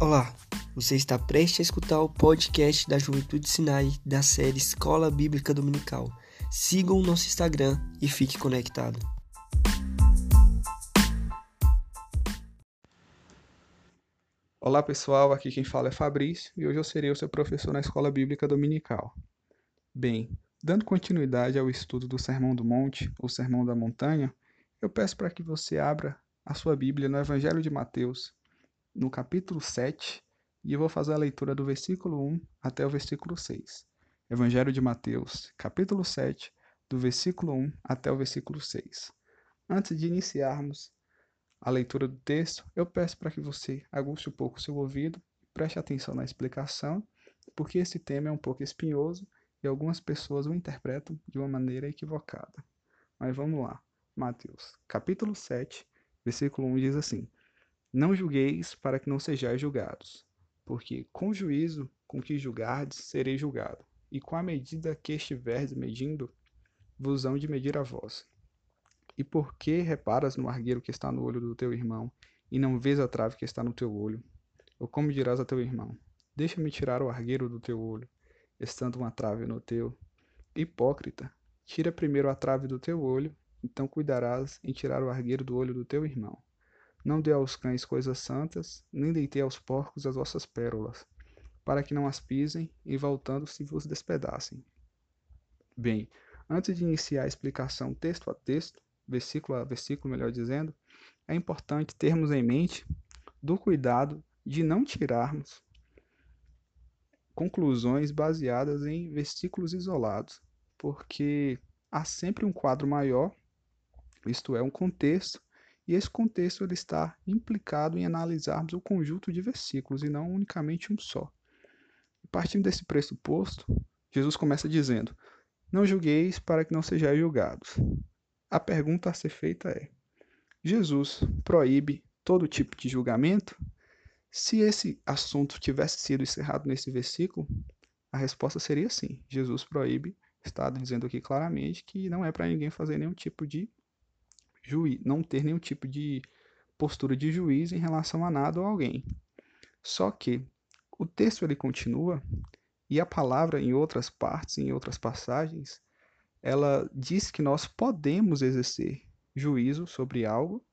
Olá, você está prestes a escutar o podcast da Juventude Sinai da série Escola Bíblica Dominical. Sigam o nosso Instagram e fique conectado. Olá pessoal, aqui quem fala é Fabrício e hoje eu serei o seu professor na Escola Bíblica Dominical. Bem, dando continuidade ao estudo do Sermão do Monte, ou Sermão da Montanha, eu peço para que você abra a sua Bíblia no Evangelho de Mateus, no capítulo 7, e eu vou fazer a leitura do versículo 1 até o versículo 6. Evangelho de Mateus, capítulo 7, do versículo 1 até o versículo 6. Antes de iniciarmos a leitura do texto, eu peço para que você aguste um pouco o seu ouvido preste atenção na explicação, porque esse tema é um pouco espinhoso e algumas pessoas o interpretam de uma maneira equivocada. Mas vamos lá. Mateus, capítulo 7, versículo 1 diz assim: não julgueis para que não sejais julgados, porque com juízo com que julgardes sereis julgado, e com a medida que estiverdes medindo, vos hão de medir a vós. E por que reparas no argueiro que está no olho do teu irmão, e não vês a trave que está no teu olho? Ou como dirás a teu irmão: Deixa-me tirar o argueiro do teu olho, estando uma trave no teu? Hipócrita, tira primeiro a trave do teu olho, então cuidarás em tirar o argueiro do olho do teu irmão. Não dê aos cães coisas santas, nem deitei aos porcos as vossas pérolas, para que não as pisem e voltando-se vos despedacem. Bem, antes de iniciar a explicação texto a texto, versículo a versículo, melhor dizendo, é importante termos em mente do cuidado de não tirarmos conclusões baseadas em versículos isolados, porque há sempre um quadro maior, isto é, um contexto e esse contexto ele está implicado em analisarmos o conjunto de versículos e não unicamente um só. Partindo desse pressuposto, Jesus começa dizendo: Não julgueis para que não sejais julgados. A pergunta a ser feita é: Jesus proíbe todo tipo de julgamento? Se esse assunto tivesse sido encerrado nesse versículo, a resposta seria sim. Jesus proíbe, está dizendo aqui claramente que não é para ninguém fazer nenhum tipo de juiz, não ter nenhum tipo de postura de juiz em relação a nada ou alguém. Só que o texto ele continua e a palavra em outras partes, em outras passagens, ela diz que nós podemos exercer juízo sobre algo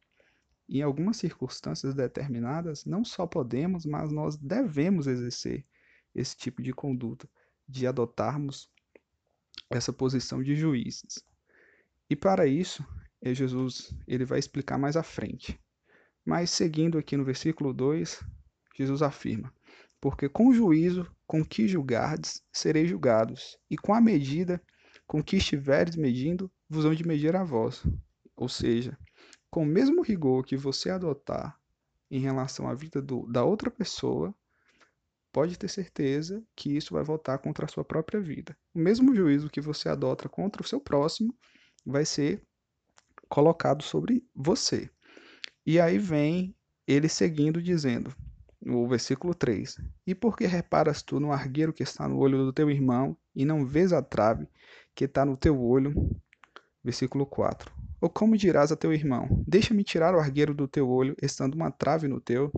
em algumas circunstâncias determinadas, não só podemos, mas nós devemos exercer esse tipo de conduta, de adotarmos essa posição de juízes. E para isso, e Jesus ele vai explicar mais à frente. Mas seguindo aqui no versículo 2, Jesus afirma: Porque com o juízo com que julgardes, sereis julgados, e com a medida com que estiveres medindo, vos hão de medir a vós. Ou seja, com o mesmo rigor que você adotar em relação à vida do, da outra pessoa, pode ter certeza que isso vai voltar contra a sua própria vida. O mesmo juízo que você adota contra o seu próximo vai ser colocado sobre você. E aí vem ele seguindo dizendo, no versículo 3: E por que reparas tu no argueiro que está no olho do teu irmão e não vês a trave que está no teu olho? Versículo 4: Ou como dirás a teu irmão: Deixa-me tirar o argueiro do teu olho, estando uma trave no teu?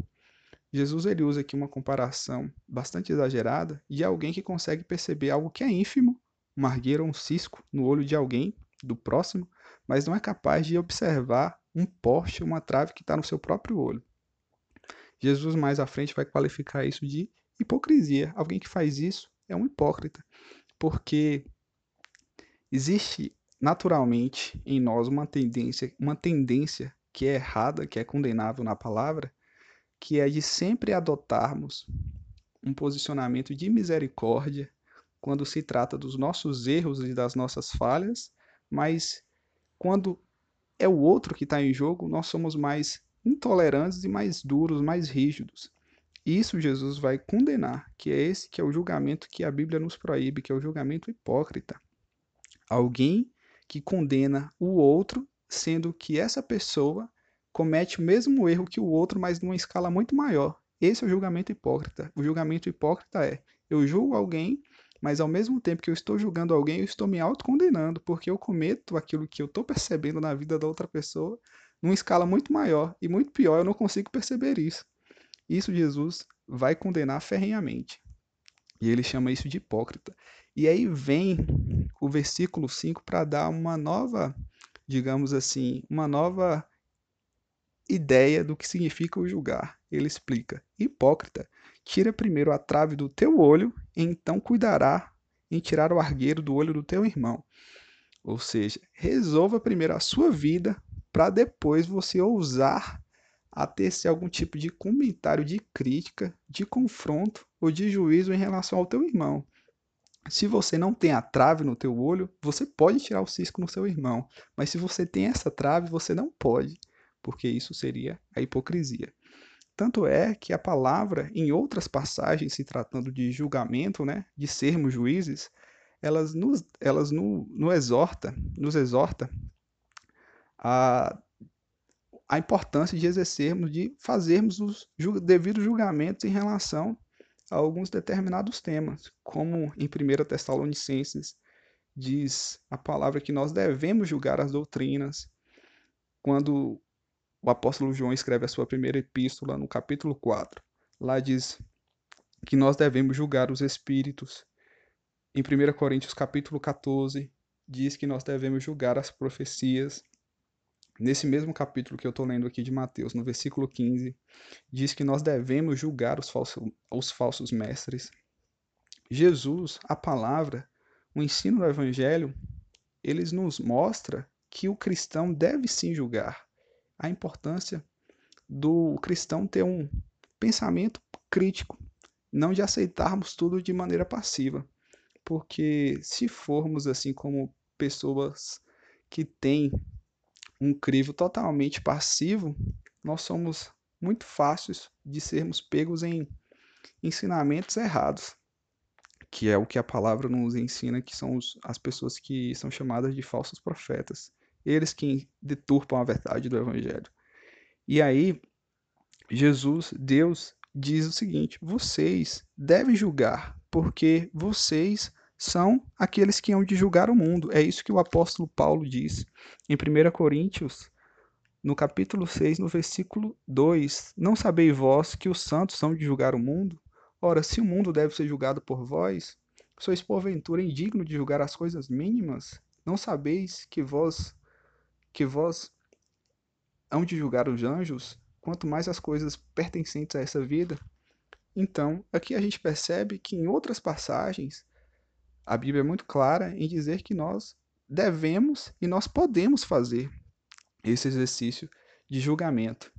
Jesus ele usa aqui uma comparação bastante exagerada de alguém que consegue perceber algo que é ínfimo, um argueiro ou um cisco no olho de alguém, do próximo, mas não é capaz de observar um poste, uma trave que está no seu próprio olho. Jesus mais à frente vai qualificar isso de hipocrisia. Alguém que faz isso é um hipócrita, porque existe naturalmente em nós uma tendência, uma tendência que é errada, que é condenável na palavra, que é de sempre adotarmos um posicionamento de misericórdia quando se trata dos nossos erros e das nossas falhas, mas quando é o outro que está em jogo, nós somos mais intolerantes e mais duros, mais rígidos. Isso Jesus vai condenar, que é esse que é o julgamento que a Bíblia nos proíbe, que é o julgamento hipócrita. Alguém que condena o outro, sendo que essa pessoa comete o mesmo erro que o outro, mas numa escala muito maior. Esse é o julgamento hipócrita. O julgamento hipócrita é: eu julgo alguém mas ao mesmo tempo que eu estou julgando alguém, eu estou me autocondenando, porque eu cometo aquilo que eu estou percebendo na vida da outra pessoa numa escala muito maior e muito pior, eu não consigo perceber isso. Isso Jesus vai condenar ferrenhamente. E ele chama isso de hipócrita. E aí vem o versículo 5 para dar uma nova, digamos assim, uma nova ideia do que significa o julgar. Ele explica: Hipócrita, tira primeiro a trave do teu olho, então cuidará em tirar o argueiro do olho do teu irmão. Ou seja, resolva primeiro a sua vida para depois você ousar a tecer algum tipo de comentário de crítica, de confronto ou de juízo em relação ao teu irmão. Se você não tem a trave no teu olho, você pode tirar o cisco no seu irmão, mas se você tem essa trave, você não pode, porque isso seria a hipocrisia. Tanto é que a palavra, em outras passagens, se tratando de julgamento, né, de sermos juízes, elas nos, elas no, no exorta, nos exorta a, a importância de exercermos, de fazermos os devidos julgamentos em relação a alguns determinados temas, como em 1 Tessalonicenses diz a palavra que nós devemos julgar as doutrinas. Quando o apóstolo João escreve a sua primeira epístola, no capítulo 4, lá diz que nós devemos julgar os espíritos. Em 1 Coríntios capítulo 14, diz que nós devemos julgar as profecias. Nesse mesmo capítulo que eu estou lendo aqui de Mateus, no versículo 15, diz que nós devemos julgar os, falsos, os falsos mestres. Jesus, a palavra, o ensino do Evangelho, eles nos mostra que o cristão deve sim julgar. A importância do cristão ter um pensamento crítico, não de aceitarmos tudo de maneira passiva. Porque se formos assim como pessoas que têm um crivo totalmente passivo, nós somos muito fáceis de sermos pegos em ensinamentos errados, que é o que a palavra nos ensina, que são as pessoas que são chamadas de falsos profetas, eles que deturpam a verdade do evangelho. E aí Jesus, Deus diz o seguinte: vocês devem julgar, porque vocês são aqueles que hão de julgar o mundo. É isso que o apóstolo Paulo diz em 1 Coríntios, no capítulo 6, no versículo 2: Não sabeis vós que os santos são de julgar o mundo? Ora, se o mundo deve ser julgado por vós, sois porventura indigno de julgar as coisas mínimas? Não sabeis que vós que vós hão de julgar os anjos, quanto mais as coisas pertencentes a essa vida? Então, aqui a gente percebe que em outras passagens a Bíblia é muito clara em dizer que nós devemos e nós podemos fazer esse exercício de julgamento.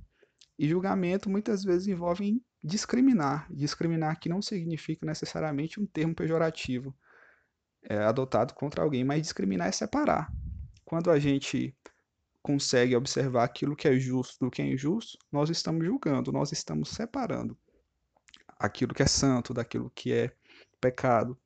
E julgamento muitas vezes envolve discriminar. Discriminar que não significa necessariamente um termo pejorativo é, adotado contra alguém, mas discriminar é separar. Quando a gente consegue observar aquilo que é justo do que é injusto, nós estamos julgando, nós estamos separando aquilo que é santo daquilo que é pecado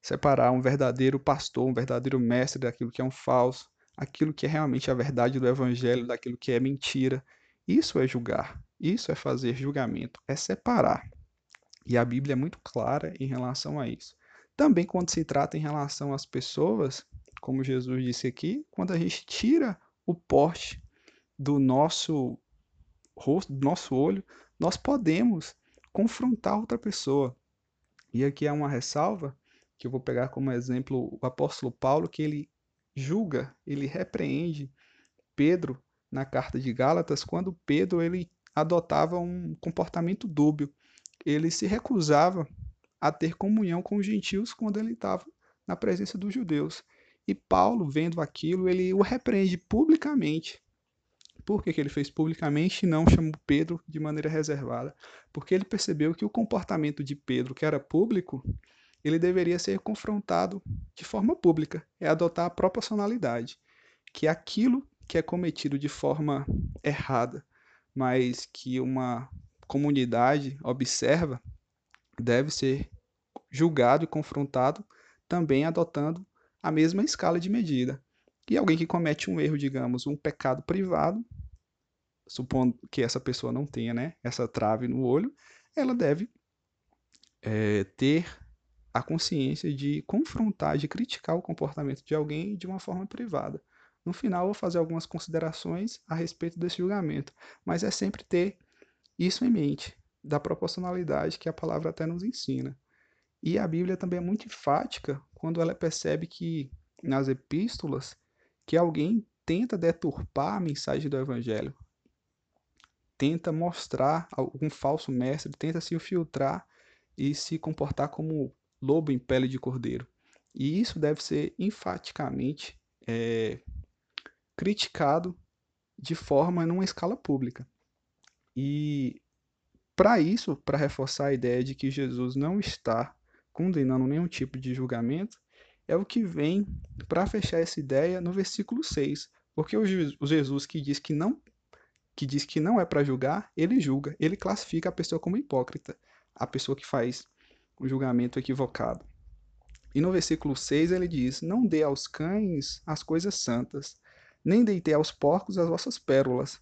separar um verdadeiro pastor, um verdadeiro mestre daquilo que é um falso, aquilo que é realmente a verdade do evangelho daquilo que é mentira. Isso é julgar, isso é fazer julgamento, é separar. E a Bíblia é muito clara em relação a isso. Também quando se trata em relação às pessoas, como Jesus disse aqui, quando a gente tira o porte do nosso rosto, do nosso olho, nós podemos confrontar outra pessoa. E aqui é uma ressalva que eu vou pegar como exemplo o apóstolo Paulo, que ele julga, ele repreende Pedro na carta de Gálatas, quando Pedro ele adotava um comportamento dúbio. Ele se recusava a ter comunhão com os gentios quando ele estava na presença dos judeus. E Paulo, vendo aquilo, ele o repreende publicamente. Por que, que ele fez publicamente e não chamou Pedro de maneira reservada? Porque ele percebeu que o comportamento de Pedro, que era público, ele deveria ser confrontado de forma pública, é adotar a proporcionalidade, que aquilo que é cometido de forma errada, mas que uma comunidade observa, deve ser julgado e confrontado também adotando a mesma escala de medida. E alguém que comete um erro, digamos, um pecado privado, supondo que essa pessoa não tenha né, essa trave no olho, ela deve é, ter a consciência de confrontar, de criticar o comportamento de alguém de uma forma privada. No final, vou fazer algumas considerações a respeito desse julgamento, mas é sempre ter isso em mente. da proporcionalidade que a palavra até nos ensina. E a Bíblia também é muito enfática quando ela percebe que nas epístolas que alguém tenta deturpar a mensagem do evangelho, tenta mostrar algum falso mestre, tenta se infiltrar e se comportar como lobo em pele de cordeiro. E isso deve ser enfaticamente é, criticado de forma numa escala pública. E para isso, para reforçar a ideia de que Jesus não está condenando nenhum tipo de julgamento, é o que vem para fechar essa ideia no versículo 6. Porque o Jesus que diz que não que diz que não é para julgar, ele julga, ele classifica a pessoa como hipócrita, a pessoa que faz o julgamento equivocado. E no versículo 6 ele diz: Não dê aos cães as coisas santas, nem deitei aos porcos as vossas pérolas,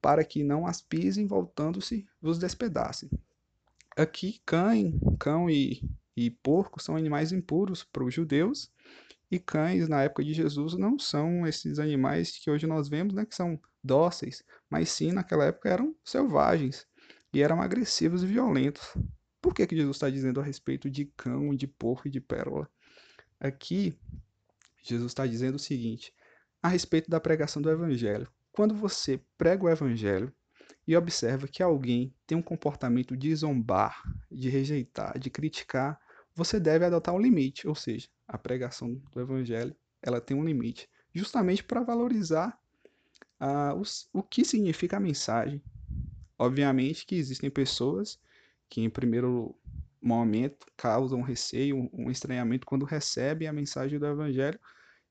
para que não as pisem, voltando-se, vos despedacem. Aqui, cães, cão e, e porco são animais impuros para os judeus, e cães, na época de Jesus, não são esses animais que hoje nós vemos, né, que são dóceis, mas sim, naquela época, eram selvagens, e eram agressivos e violentos. Por que, que Jesus está dizendo a respeito de cão, de porco e de pérola? Aqui, Jesus está dizendo o seguinte: a respeito da pregação do Evangelho. Quando você prega o Evangelho e observa que alguém tem um comportamento de zombar, de rejeitar, de criticar, você deve adotar um limite, ou seja, a pregação do Evangelho ela tem um limite, justamente para valorizar uh, os, o que significa a mensagem. Obviamente que existem pessoas que, em primeiro momento, causam receio, um estranhamento quando recebem a mensagem do Evangelho,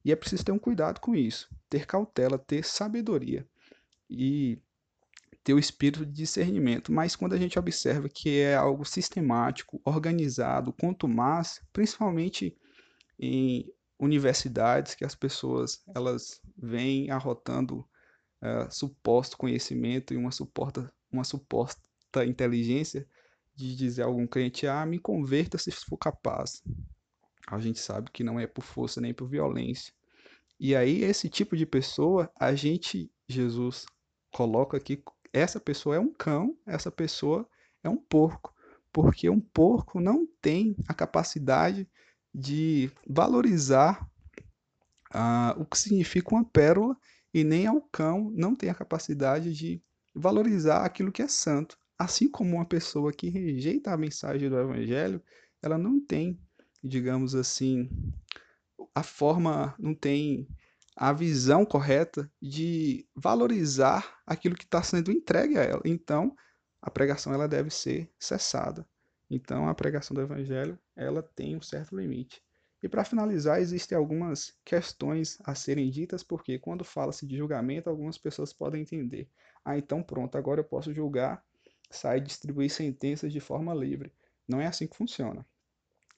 e é preciso ter um cuidado com isso, ter cautela, ter sabedoria e ter o espírito de discernimento. Mas quando a gente observa que é algo sistemático, organizado, quanto mais, principalmente em universidades que as pessoas elas vêm arrotando uh, suposto conhecimento e uma suporta uma suposta inteligência de dizer a algum crente ah me converta se for capaz a gente sabe que não é por força nem por violência. E aí, esse tipo de pessoa, a gente, Jesus, coloca aqui: essa pessoa é um cão, essa pessoa é um porco. Porque um porco não tem a capacidade de valorizar ah, o que significa uma pérola, e nem ao cão não tem a capacidade de valorizar aquilo que é santo. Assim como uma pessoa que rejeita a mensagem do Evangelho, ela não tem digamos assim, a forma não tem a visão correta de valorizar aquilo que está sendo entregue a ela. Então, a pregação ela deve ser cessada. Então, a pregação do evangelho ela tem um certo limite. E para finalizar, existem algumas questões a serem ditas, porque quando fala-se de julgamento, algumas pessoas podem entender: ah, então pronto, agora eu posso julgar, sair e distribuir sentenças de forma livre. Não é assim que funciona.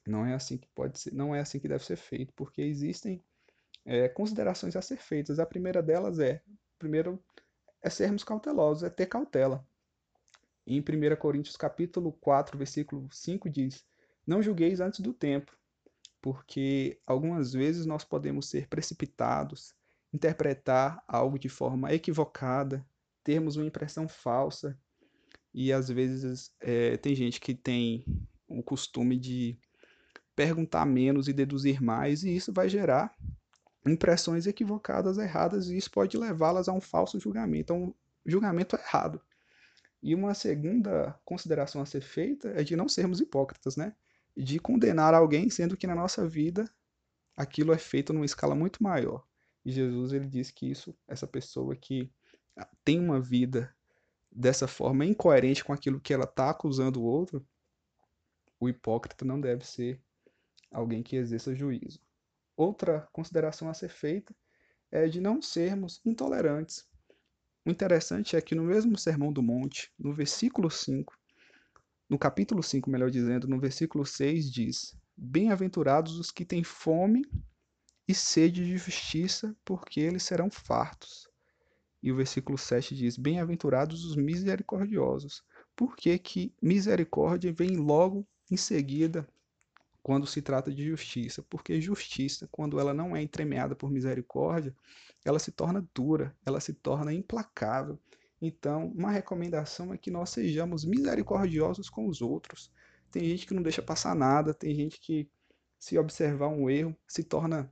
Não é assim que pode ser, não é assim que deve ser feito, porque existem é, considerações a ser feitas. A primeira delas é, primeiro, é sermos cautelosos, é ter cautela. Em 1 Coríntios capítulo 4, versículo 5 diz: Não julgueis antes do tempo, porque algumas vezes nós podemos ser precipitados, interpretar algo de forma equivocada, termos uma impressão falsa, e às vezes é, tem gente que tem o costume de perguntar menos e deduzir mais, e isso vai gerar impressões equivocadas, erradas, e isso pode levá-las a um falso julgamento, a um julgamento errado. E uma segunda consideração a ser feita é de não sermos hipócritas, né? De condenar alguém, sendo que na nossa vida aquilo é feito numa escala muito maior. E Jesus ele diz que isso, essa pessoa que tem uma vida dessa forma incoerente com aquilo que ela está acusando o outro, o hipócrita não deve ser alguém que exerça juízo. Outra consideração a ser feita é de não sermos intolerantes. O interessante é que no mesmo Sermão do Monte, no versículo 5, no capítulo 5, melhor dizendo, no versículo 6 diz: Bem-aventurados os que têm fome e sede de justiça, porque eles serão fartos. E o versículo 7 diz: Bem-aventurados os misericordiosos, porque que misericórdia vem logo em seguida quando se trata de justiça, porque justiça, quando ela não é entremeada por misericórdia, ela se torna dura, ela se torna implacável. Então, uma recomendação é que nós sejamos misericordiosos com os outros. Tem gente que não deixa passar nada, tem gente que, se observar um erro, se torna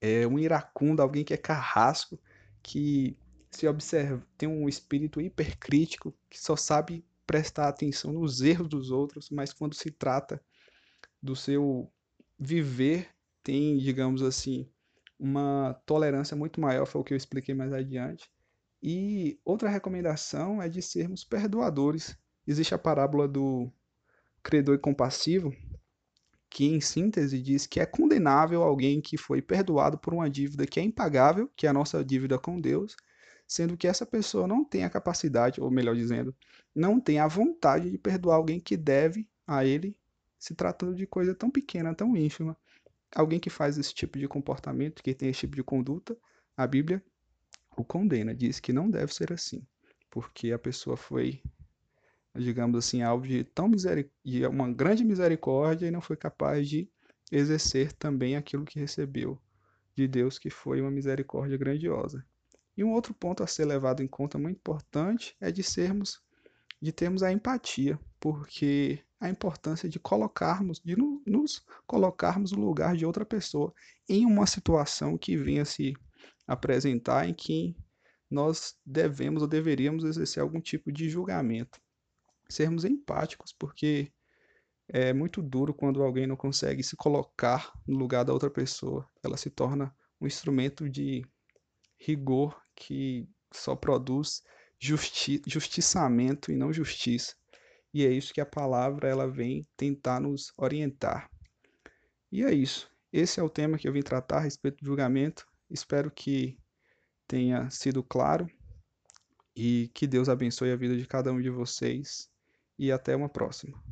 é, um iracundo, alguém que é carrasco, que se observa, tem um espírito hipercrítico, que só sabe prestar atenção nos erros dos outros, mas quando se trata do seu viver, tem, digamos assim, uma tolerância muito maior, foi o que eu expliquei mais adiante. E outra recomendação é de sermos perdoadores. Existe a parábola do credor compassivo, que em síntese diz que é condenável alguém que foi perdoado por uma dívida que é impagável, que é a nossa dívida com Deus, sendo que essa pessoa não tem a capacidade, ou melhor dizendo, não tem a vontade de perdoar alguém que deve a ele, se tratando de coisa tão pequena, tão ínfima. Alguém que faz esse tipo de comportamento, que tem esse tipo de conduta, a Bíblia o condena, diz que não deve ser assim, porque a pessoa foi, digamos assim, alvo de tão de uma grande misericórdia e não foi capaz de exercer também aquilo que recebeu de Deus, que foi uma misericórdia grandiosa. E um outro ponto a ser levado em conta muito importante é de sermos de termos a empatia, porque a importância de colocarmos, de no, nos colocarmos no lugar de outra pessoa em uma situação que venha se apresentar em que nós devemos ou deveríamos exercer algum tipo de julgamento. Sermos empáticos, porque é muito duro quando alguém não consegue se colocar no lugar da outra pessoa. Ela se torna um instrumento de rigor que só produz justi justiçamento e não justiça. E é isso que a palavra ela vem tentar nos orientar. E é isso. Esse é o tema que eu vim tratar a respeito do julgamento. Espero que tenha sido claro e que Deus abençoe a vida de cada um de vocês e até uma próxima.